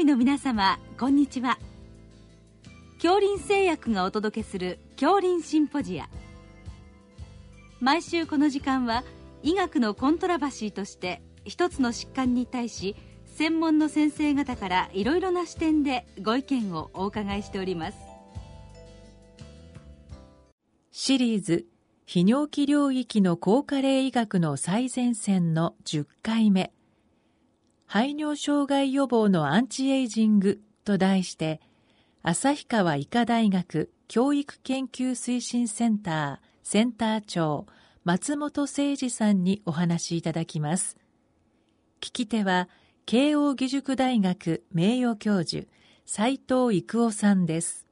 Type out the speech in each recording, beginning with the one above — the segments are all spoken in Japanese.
医の皆様こんにちは。恐林製薬がお届けする恐林シンポジア。毎週この時間は医学のコントラバシーとして一つの疾患に対し専門の先生方からいろいろな視点でご意見をお伺いしております。シリーズ泌尿器領域の高加齢医学の最前線の10回目。排尿障害予防のアンチエイジングと題して、旭川医科大学教育研究推進センターセンター長松本誠二さんにお話しいただきます。聞き手は、慶應義塾大学名誉教授、斉藤育夫さんです。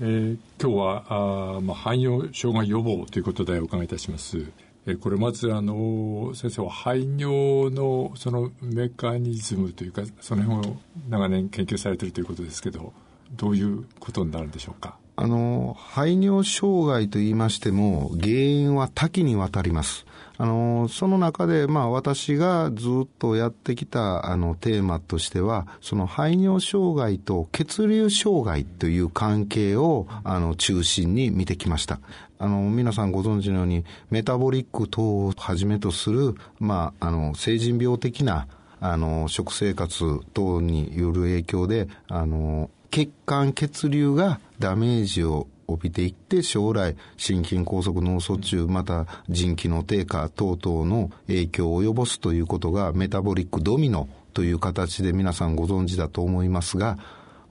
えー、今日はあ、まあ、排尿障害予防ということでお伺いいたします。えこれまずあの先生は排尿のそのメカニズムというかその辺を長年研究されているということですけどどういうことになるんでしょうか？あの排尿障害といいましても原因は多岐にわたりますあの、その中で、まあ私がずっとやってきたあのテーマとしては、その排尿障害と血流障害という関係をあの中心に見てきました。あの、皆さんご存知のように、メタボリック等をはじめとする、まあ、あの、成人病的な、あの、食生活等による影響で、あの、血管血流がダメージを帯びていって将来心筋梗塞脳卒中また腎機能低下等々の影響を及ぼすということがメタボリックドミノという形で皆さんご存知だと思いますが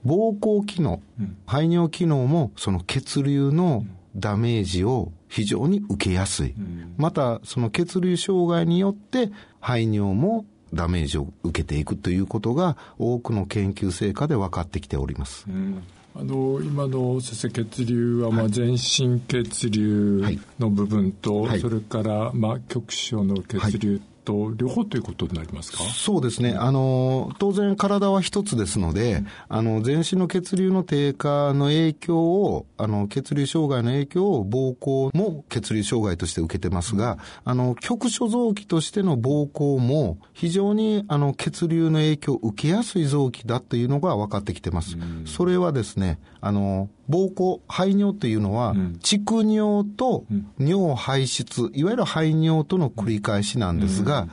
膀胱機能、排尿機能もその血流のダメージを非常に受けやすい。また、その血流障害によって排尿もダメージを受けていくということが多くの研究成果で分かってきております。うん。あの今の先生血流はまあ全身血流の部分と、はい、それからまあ局所の血流と両方ということになりますか？そうですね。あの、当然体は一つですので、うん、あの、全身の血流の低下の影響を、あの、血流障害の影響を膀胱も血流障害として受けてますが、うん、あの、局所臓器としての膀胱も非常にあの、血流の影響を受けやすい臓器だというのが分かってきてます。うん、それはですね、あの、膀胱、排尿っていうのは、蓄尿と尿排出、いわゆる排尿との繰り返しなんですが、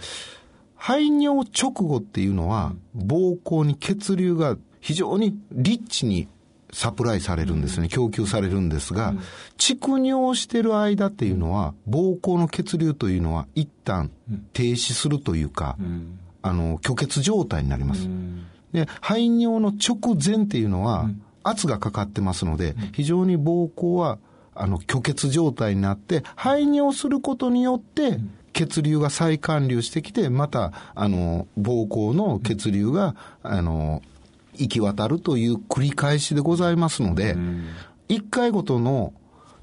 排尿直後っていうのは、膀胱に血流が非常にリッチにサプライされるんですね、供給されるんですが、蓄尿してる間っていうのは、膀胱の血流というのは一旦停止するというか、あの、虚血状態になります。で、排尿の直前っていうのは、圧がかかってますので、非常に膀胱は、あの、虚血状態になって、排尿することによって、血流が再還流してきて、また、あの、膀胱の血流が、あの、行き渡るという繰り返しでございますので、一回ごとの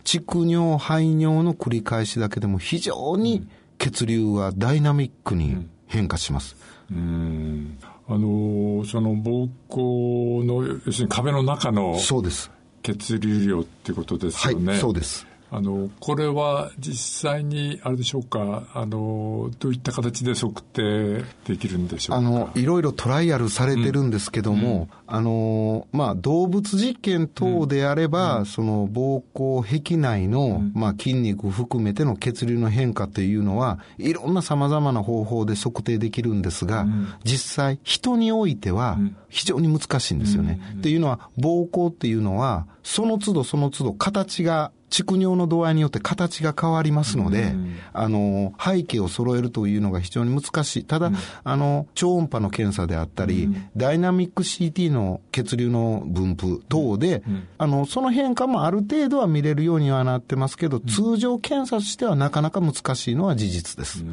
蓄尿、排尿の繰り返しだけでも非常に血流はダイナミックに変化します。うんあのその膀胱の要するに壁の中のそうです血流量っていうことですよね。はい、そうです。あの、これは実際に、あれでしょうか、あの、どういった形で測定できるんでしょうか？あの、いろいろトライアルされてるんですけども、うん、あの、まあ、動物実験等であれば、うん、その、膀胱壁内の、まあ、筋肉含めての血流の変化というのは、いろんな様々な方法で測定できるんですが、実際、人においては、非常に難しいんですよね。っていうのは、膀胱っていうのは、その都度その都度形が蓄尿の度合いによって形が変わりますので、あの、背景を揃えるというのが非常に難しい。ただ、あの、超音波の検査であったり、ダイナミック CT の血流の分布等で、あの、その変化もある程度は見れるようにはなってますけど、通常検査としてはなかなか難しいのは事実です。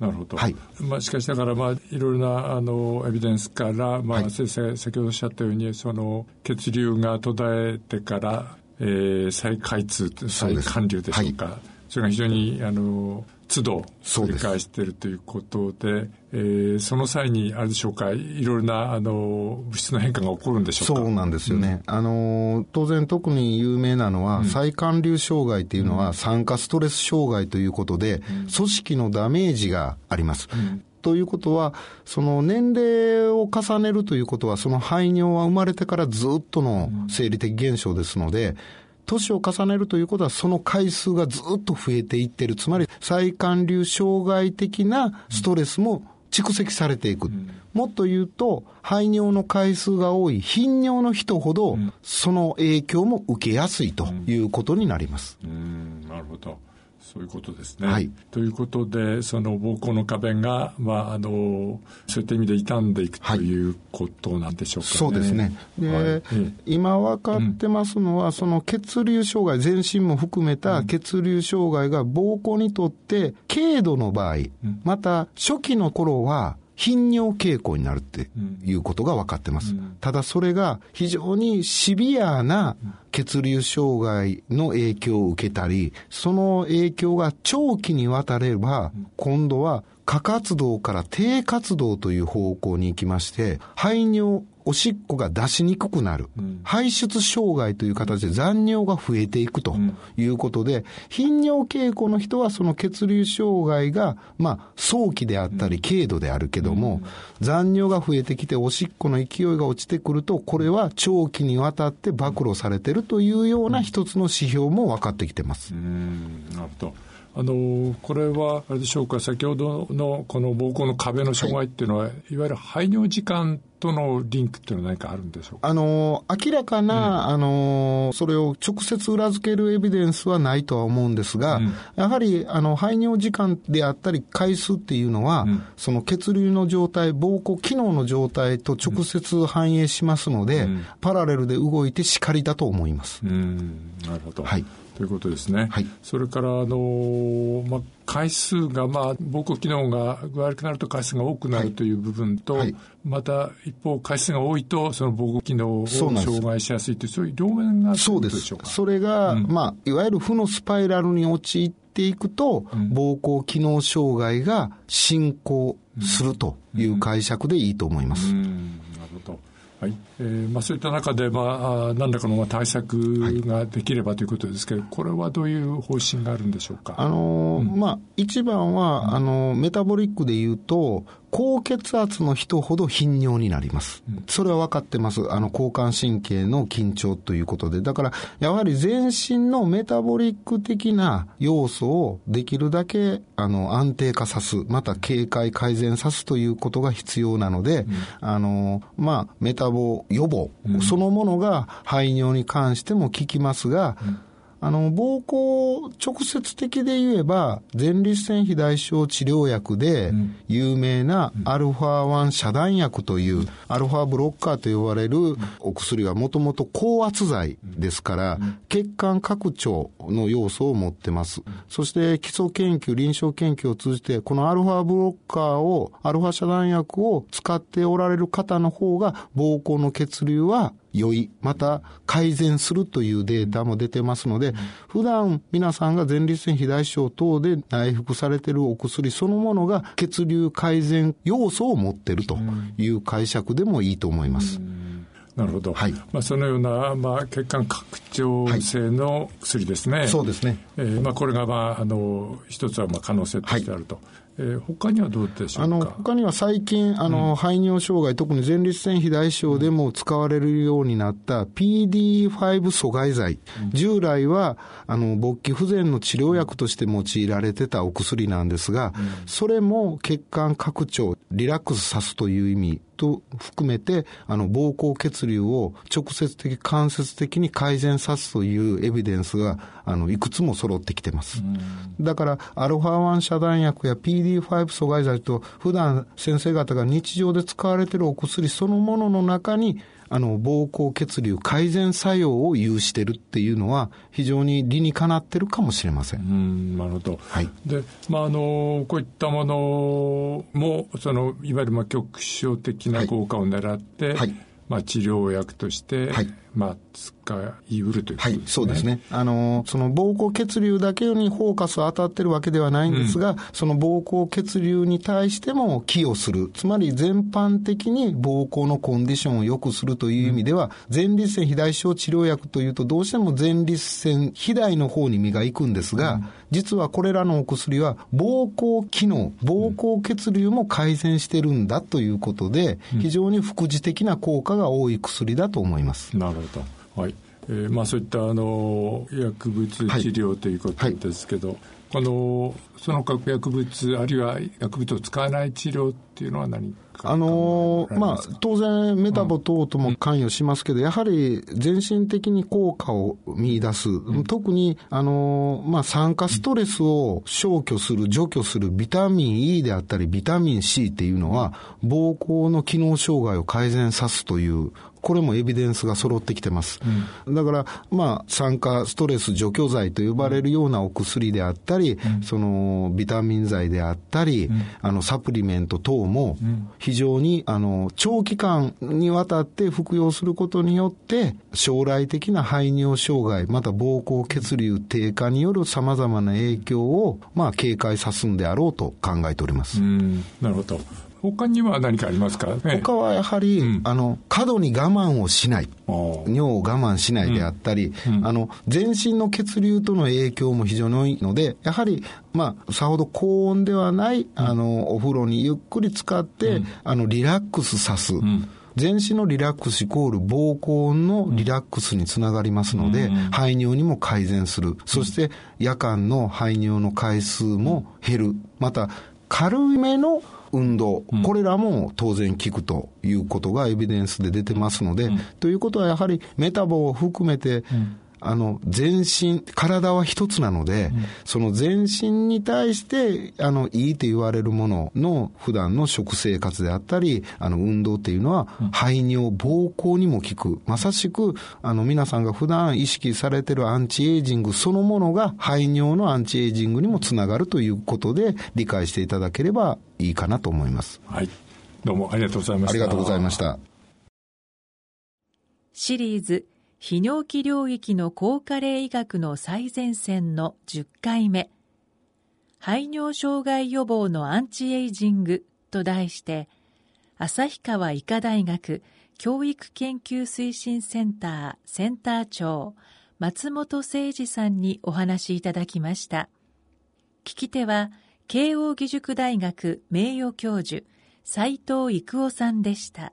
なるほど。はい。まあ、しかしながら、まあ、いろいろな、あの、エビデンスから、まあ、先生、先ほどおっしゃったように、その、血流が途絶えてから、えー、再開通、再還流でしょうか。はい、それが非常に、あの、都度繰り返しているということで、でえー、その際に、あれでしょうか、いろいろな、あの、物質の変化が起こるんでしょうか。そうなんですよね。うん、あの、当然特に有名なのは、うん、再還流障害っていうのは、酸化ストレス障害ということで、うん、組織のダメージがあります。ということは、その年齢を重ねるということは、その排尿は生まれてからずっとの生理的現象ですので、年を重ねるということは、その回数がずっと増えていってる。つまり、再管流障害的なストレスも蓄積されていく。もっと言うと、排尿の回数が多い頻尿の人ほど、その影響も受けやすいということになります。うん、なるほど。そういうことですね。はい、ということで、その膀胱の壁が、まあ、あの、そういった意味で傷んでいくということなんでしょうか、ね。はい、そうですね。で、はい、今分かってますのは、うん、その血流障害、全身も含めた血流障害が膀胱にとって軽度の場合、うん、また初期の頃は、頻尿傾向になるっていうことが分かってます。うん、ただそれが非常にシビアな血流障害の影響を受けたり、その影響が長期にわたれば、今度は過活動から低活動という方向に行きまして、排尿おしっこが出しにくくなる、うん、排出障害という形で残尿が増えていくということで、うん、頻尿傾向の人はその血流障害が、まあ、早期であったり軽度であるけども、うん、残尿が増えてきておしっこの勢いが落ちてくると、これは長期にわたって暴露されてるというような一つの指標も分かってきてます。なるほど。あのこれはあれでしょうか先ほどのこの膀胱の壁の障害っていうのは、はい、いわゆる排尿時間とのリンクっていうのは何かあるんでしょうか？あの明らかな、うん、あのそれを直接裏付けるエビデンスはないとは思うんですが、うん、やはりあの排尿時間であったり回数っていうのは、うん、その血流の状態膀胱機能の状態と直接反映しますので、パラレルで動いてしかりだと思います。なるほど、はいということですね。はい、それから、あのまあ、回数が、まあ、膀胱機能が悪くなると回数が多くなるとい。う部分と、はい。はい、また一方、回数が多いと、その膀胱機能を障害しやすいという、そういう両面がそうです。それが、うん、まあ、いわゆる負のスパイラルに陥っていくと、うん、膀胱機能障害が進行するという解釈でいいと思います。うん、なるほど。はい。えーまあ、そういった中で、まあ、何らかの対策ができればということですけど、これはどういう方針があるんでしょうか？あのーうん、まあ、一番は、あのー、メタボリックでいうと、高血圧の人ほど頻尿になります。それは分かってます。あの、交感神経の緊張ということで。だから、やはり全身のメタボリック的な要素をできるだけ、あの、安定化さす、また警戒改善さすということが必要なので、うん、あの、まあ、メタボ予防、そのものが排尿に関しても効きますが、うんあの、膀胱直接的で言えば、前立腺肥大症治療薬で有名なアルファ1遮断薬というアルファブロッカーと呼ばれるお薬はもともと高圧剤ですから、血管拡張の要素を持ってます。そして基礎研究、臨床研究を通じて、このアルファブロッカーを、アルファ遮断薬を使っておられる方の方が、膀胱の血流は良い、また改善するというデータも出てますので、普段皆さんが前立腺肥大症等で内服されているお薬そのものが血流改善要素を持っているという解釈でもいいと思います。なるほど。はい。まあ、そのような、まあ、血管拡張性の薬ですね。はい、そうですね。えー、まあ、これが、まあ、あの、一つは、まあ、可能性としてあると。はいえー、他にはどうでしょうか？あの他には最近、あの、うん、排尿障害、特に前立腺肥大症でも使われるようになった PD5 阻害剤。うん、従来は、あの、勃起不全の治療薬として用いられてたお薬なんですが、うん、それも血管拡張、リラックスさすという意味と含めて、あの、膀胱血流を直接的、間接的に改善さすというエビデンスが、あの、いくつも揃ってきてます。だから、アルファ1遮断薬や PD5 阻害剤と、普段先生方が日常で使われているお薬そのものの中に、あの、膀胱血流改善作用を有してるっていうのは、非常に理にかなってるかもしれません。うん、なるほど。はい。で、まあ、あの、こういったものも、その、いわゆる、まあ、局所的な効果を狙って、はい、まあ、治療薬として、はい、まあ、使い得るということですね。はい、そうですね。あの、その膀胱血流だけにフォーカスを当たってるわけではないんですが、うん、その膀胱血流に対しても寄与する。つまり全般的に膀胱のコンディションを良くするという意味では、うん、前立腺肥大症治療薬というと、どうしても前立腺肥大の方に身が行くんですが、うん、実はこれらのお薬は膀胱機能、膀胱血流も改善してるんだということで、非常に副次的な効果が多い薬だと思います。なるほど。はい。えー、まあそういったあの薬物治療ということですけど、はい。はい。このその核薬物あるいは薬物を使わない治療っていうのは何かあのまあ、当然メタボ等とも関与しますけど、うん、やはり全身的に効果を見出す、うん、特にあの、まあ、酸化ストレスを消去する除去するビタミン E であったりビタミン C っていうのは膀胱の機能障害を改善さすというこれもエビデンスが揃ってきてます。うん、だから、まあ、酸化ストレス除去剤と呼ばれるようなお薬であったり、うん、その、ビタミン剤であったり、うん、あの、サプリメント等も、非常に、あの、長期間にわたって服用することによって、将来的な排尿障害、また膀胱血流低下によるさまざまな影響を、まあ、警戒さすんであろうと考えております。なるほど。他には何かありますか、ね、他はやはり、うん、あの、過度に我慢をしない。尿を我慢しないであったり、うん、あの、全身の血流との影響も非常に多いので、やはり、まあ、さほど高温ではない、あの、お風呂にゆっくり使って、あの、リラックスさす。全身のリラックスイコール膀胱のリラックスにつながりますので、排尿にも改善する。そして夜間の排尿の回数も減る。また、軽めの運動、これらも当然効くということがエビデンスで出てますので、ということはやはりメタボを含めて、あの、全身、体は一つなので、うん、その全身に対して、あの、いいと言われるものの普段の食生活であったり、あの、運動っていうのは、排尿、膀胱にも効く。まさしく、あの、皆さんが普段意識されてるアンチエイジングそのものが排尿のアンチエイジングにもつながるということで、理解していただければいいかなと思います。はい。どうもありがとうございました。ありがとうございました。シリーズ泌尿器領域の高加齢医学の最前線の10回目。排尿障害予防のアンチエイジングと題して旭川医科大学教育研究推進センターセンター長松本誠二さんにお話いただきました。聞き手は慶應義塾大学名誉教授斉藤育夫さんでした。